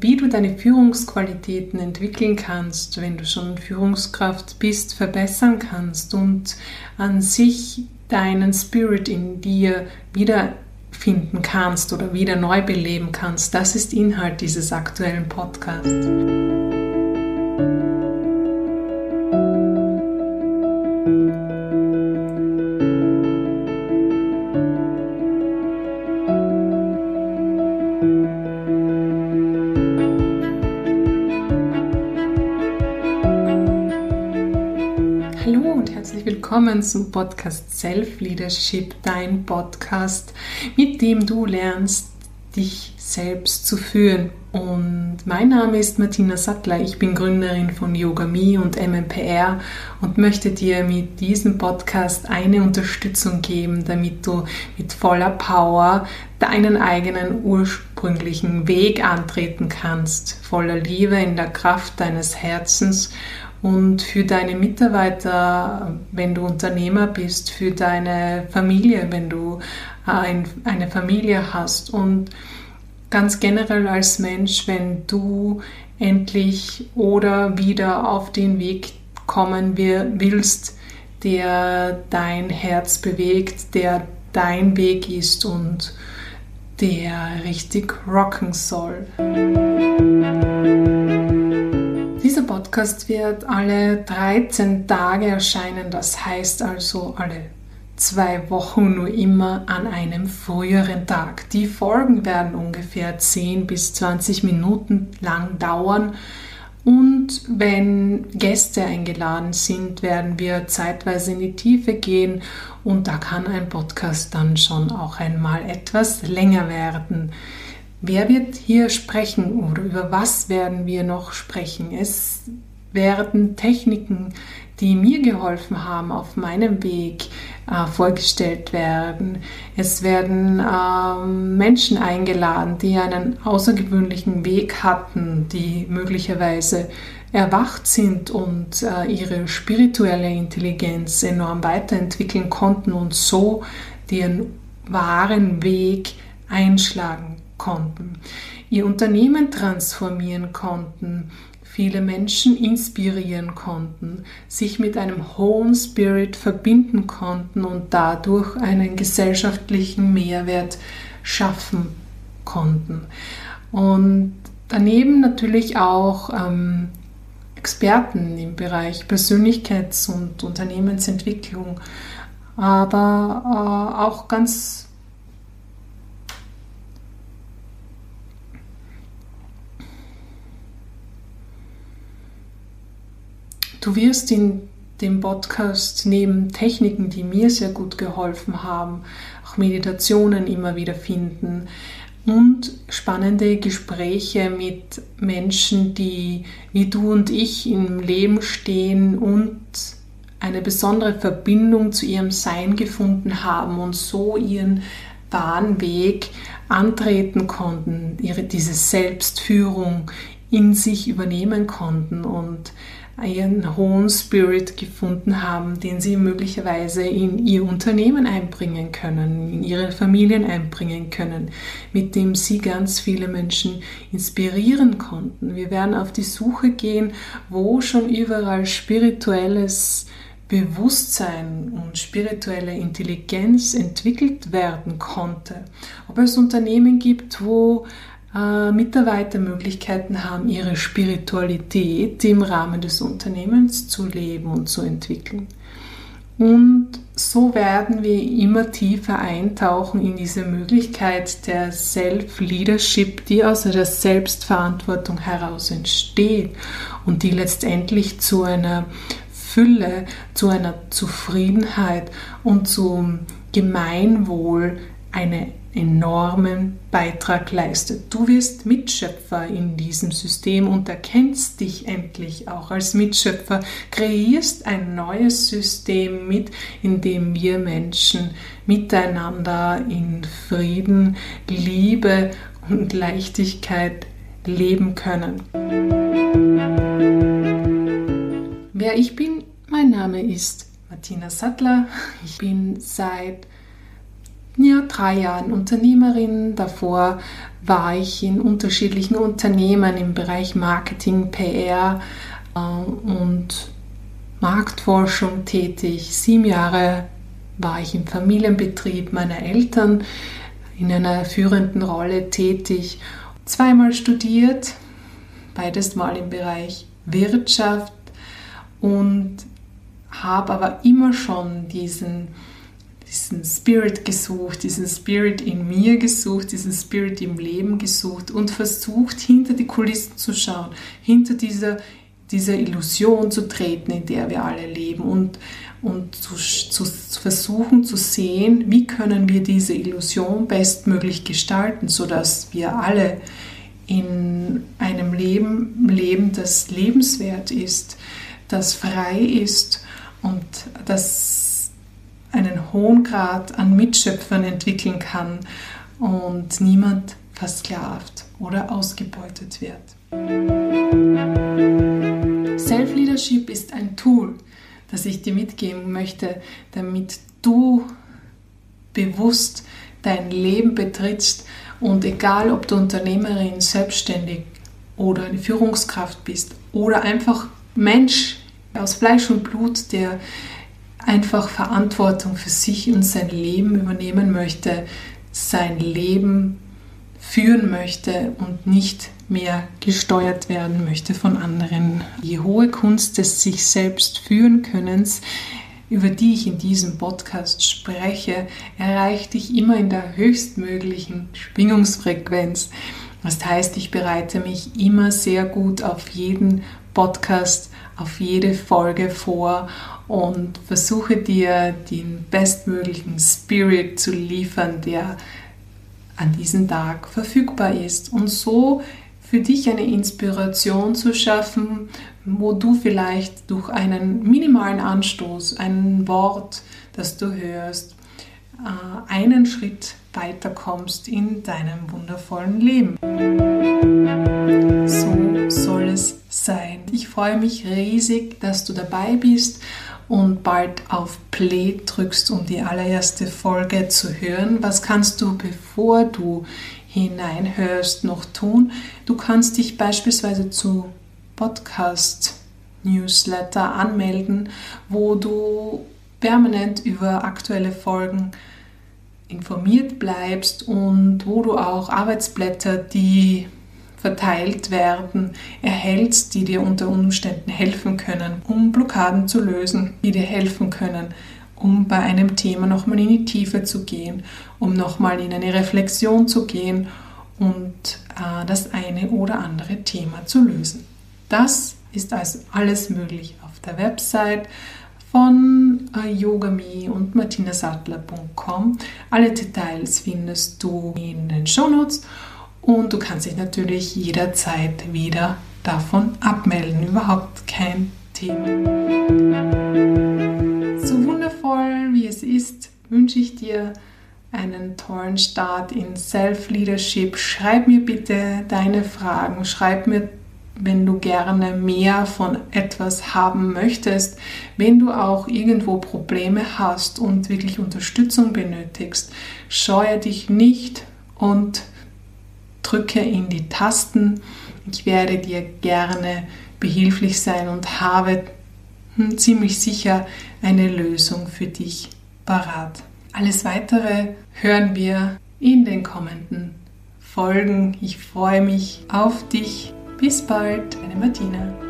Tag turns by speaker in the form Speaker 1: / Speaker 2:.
Speaker 1: wie du deine Führungsqualitäten entwickeln kannst, wenn du schon Führungskraft bist, verbessern kannst und an sich deinen Spirit in dir wiederfinden kannst oder wieder neu beleben kannst. Das ist Inhalt dieses aktuellen Podcasts. Willkommen zum Podcast Self Leadership, dein Podcast, mit dem du lernst, dich selbst zu führen. Und mein Name ist Martina Sattler, ich bin Gründerin von Yoga Me und MMPR und möchte dir mit diesem Podcast eine Unterstützung geben, damit du mit voller Power deinen eigenen ursprünglichen Weg antreten kannst, voller Liebe in der Kraft deines Herzens und für deine Mitarbeiter, wenn du Unternehmer bist, für deine Familie, wenn du eine Familie hast und ganz generell als Mensch, wenn du endlich oder wieder auf den Weg kommen willst, der dein Herz bewegt, der dein Weg ist und der richtig rocken soll. Podcast wird alle 13 Tage erscheinen, das heißt also alle zwei Wochen nur immer an einem früheren Tag. Die Folgen werden ungefähr 10 bis 20 Minuten lang dauern und wenn Gäste eingeladen sind, werden wir zeitweise in die Tiefe gehen und da kann ein Podcast dann schon auch einmal etwas länger werden. Wer wird hier sprechen oder über was werden wir noch sprechen? Es werden Techniken, die mir geholfen haben auf meinem Weg, äh, vorgestellt werden. Es werden äh, Menschen eingeladen, die einen außergewöhnlichen Weg hatten, die möglicherweise erwacht sind und äh, ihre spirituelle Intelligenz enorm weiterentwickeln konnten und so den wahren Weg einschlagen konnten, ihr Unternehmen transformieren konnten, viele Menschen inspirieren konnten, sich mit einem hohen Spirit verbinden konnten und dadurch einen gesellschaftlichen Mehrwert schaffen konnten. Und daneben natürlich auch ähm, Experten im Bereich Persönlichkeits- und Unternehmensentwicklung, aber äh, auch ganz Du wirst in dem Podcast neben Techniken, die mir sehr gut geholfen haben, auch Meditationen immer wieder finden und spannende Gespräche mit Menschen, die wie du und ich im Leben stehen und eine besondere Verbindung zu ihrem Sein gefunden haben und so ihren wahren Weg antreten konnten, ihre, diese Selbstführung in sich übernehmen konnten. Und einen hohen Spirit gefunden haben, den sie möglicherweise in ihr Unternehmen einbringen können, in ihre Familien einbringen können, mit dem sie ganz viele Menschen inspirieren konnten. Wir werden auf die Suche gehen, wo schon überall spirituelles Bewusstsein und spirituelle Intelligenz entwickelt werden konnte. Ob es Unternehmen gibt, wo äh, Mitarbeiter Möglichkeiten haben, ihre Spiritualität im Rahmen des Unternehmens zu leben und zu entwickeln. Und so werden wir immer tiefer eintauchen in diese Möglichkeit der Self-Leadership, die aus der Selbstverantwortung heraus entsteht und die letztendlich zu einer Fülle, zu einer Zufriedenheit und zum Gemeinwohl eine enormen Beitrag leistet. Du wirst Mitschöpfer in diesem System und erkennst dich endlich auch als Mitschöpfer, kreierst ein neues System mit, in dem wir Menschen miteinander in Frieden, Liebe und Leichtigkeit leben können. Wer ich bin, mein Name ist Martina Sattler. Ich bin seit ja, drei Jahren Unternehmerin. Davor war ich in unterschiedlichen Unternehmen im Bereich Marketing, PR äh, und Marktforschung tätig. Sieben Jahre war ich im Familienbetrieb meiner Eltern in einer führenden Rolle tätig. Zweimal studiert, beides mal im Bereich Wirtschaft und habe aber immer schon diesen, diesen Spirit gesucht, diesen Spirit in mir gesucht, diesen Spirit im Leben gesucht und versucht, hinter die Kulissen zu schauen, hinter dieser, dieser Illusion zu treten, in der wir alle leben und, und zu, zu, versuchen zu sehen, wie können wir diese Illusion bestmöglich gestalten, sodass wir alle in einem Leben leben, das lebenswert ist, das frei ist und das einen hohen Grad an Mitschöpfern entwickeln kann und niemand versklavt oder ausgebeutet wird. Self-Leadership ist ein Tool, das ich dir mitgeben möchte, damit du bewusst dein Leben betrittst und egal, ob du Unternehmerin, selbstständig oder eine Führungskraft bist oder einfach Mensch aus Fleisch und Blut, der einfach Verantwortung für sich und sein Leben übernehmen möchte, sein Leben führen möchte und nicht mehr gesteuert werden möchte von anderen. Die hohe Kunst des sich selbst führen Könnens über die ich in diesem Podcast spreche, erreicht dich immer in der höchstmöglichen Schwingungsfrequenz. Das heißt, ich bereite mich immer sehr gut auf jeden Podcast, auf jede Folge vor und versuche dir den bestmöglichen Spirit zu liefern, der an diesem Tag verfügbar ist. Und so für dich eine Inspiration zu schaffen, wo du vielleicht durch einen minimalen Anstoß, ein Wort, das du hörst, äh, einen Schritt weiterkommst in deinem wundervollen Leben. So sein. Ich freue mich riesig, dass du dabei bist und bald auf Play drückst, um die allererste Folge zu hören. Was kannst du, bevor du hineinhörst, noch tun. Du kannst dich beispielsweise zu Podcast-Newsletter anmelden, wo du permanent über aktuelle Folgen informiert bleibst und wo du auch Arbeitsblätter, die verteilt werden, erhältst, die dir unter Umständen helfen können, um Blockaden zu lösen, die dir helfen können, um bei einem Thema nochmal in die Tiefe zu gehen, um nochmal in eine Reflexion zu gehen und äh, das eine oder andere Thema zu lösen. Das ist also alles möglich auf der Website von äh, yogami und martinasattler.com. Alle Details findest du in den Shownotes und du kannst dich natürlich jederzeit wieder davon abmelden. Überhaupt kein Thema wie es ist, wünsche ich dir einen tollen Start in Self-Leadership. Schreib mir bitte deine Fragen, schreib mir, wenn du gerne mehr von etwas haben möchtest, wenn du auch irgendwo Probleme hast und wirklich Unterstützung benötigst, scheue dich nicht und drücke in die Tasten. Ich werde dir gerne behilflich sein und habe hm, ziemlich sicher eine Lösung für dich parat. Alles weitere hören wir in den kommenden Folgen. Ich freue mich auf dich. Bis bald, deine Martina.